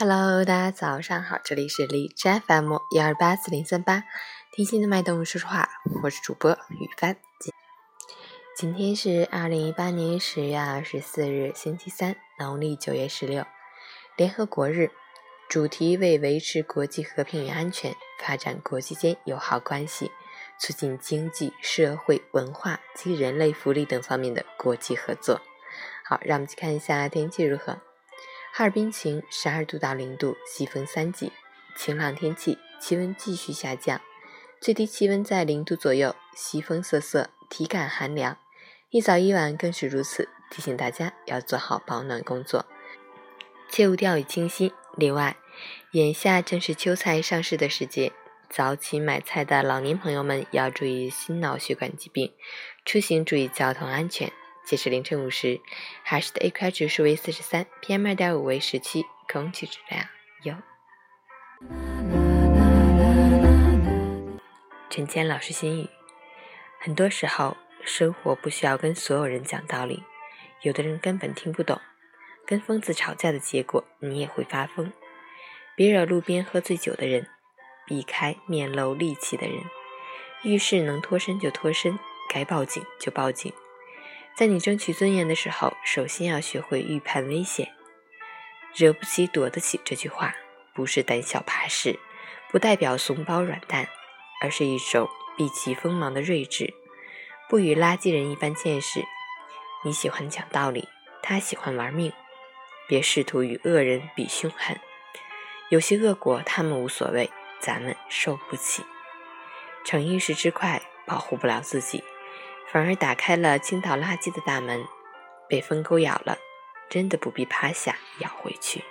Hello，大家早上好，这里是荔枝 FM 幺二八四零三八，听心的脉动说说话，我是主播雨帆。今天是二零一八年十月二十四日，星期三，农历九月十六，联合国日，主题为维持国际和平与安全，发展国际间友好关系，促进经济社会文化及人类福利等方面的国际合作。好，让我们去看一下天气如何。哈尔滨晴，十二度到零度，西风三级，晴朗天气，气温继续下降，最低气温在零度左右，西风瑟瑟，体感寒凉，一早一晚更是如此，提醒大家要做好保暖工作，切勿掉以轻心。另外，眼下正是秋菜上市的时节，早起买菜的老年朋友们要注意心脑血管疾病，出行注意交通安全。截至凌晨五时，海市的 AQI 指数为四十三，PM 二点五为十七，空气质量优。陈谦老师心语：很多时候，生活不需要跟所有人讲道理，有的人根本听不懂。跟疯子吵架的结果，你也会发疯。别惹路边喝醉酒的人，避开面露戾气的人。遇事能脱身就脱身，该报警就报警。在你争取尊严的时候，首先要学会预判危险。惹不起，躲得起。这句话不是胆小怕事，不代表怂包软蛋，而是一种避其锋芒的睿智。不与垃圾人一般见识。你喜欢讲道理，他喜欢玩命。别试图与恶人比凶狠。有些恶果他们无所谓，咱们受不起。逞一时之快，保护不了自己。反而打开了倾倒垃圾的大门，被疯狗咬了，真的不必趴下咬回去。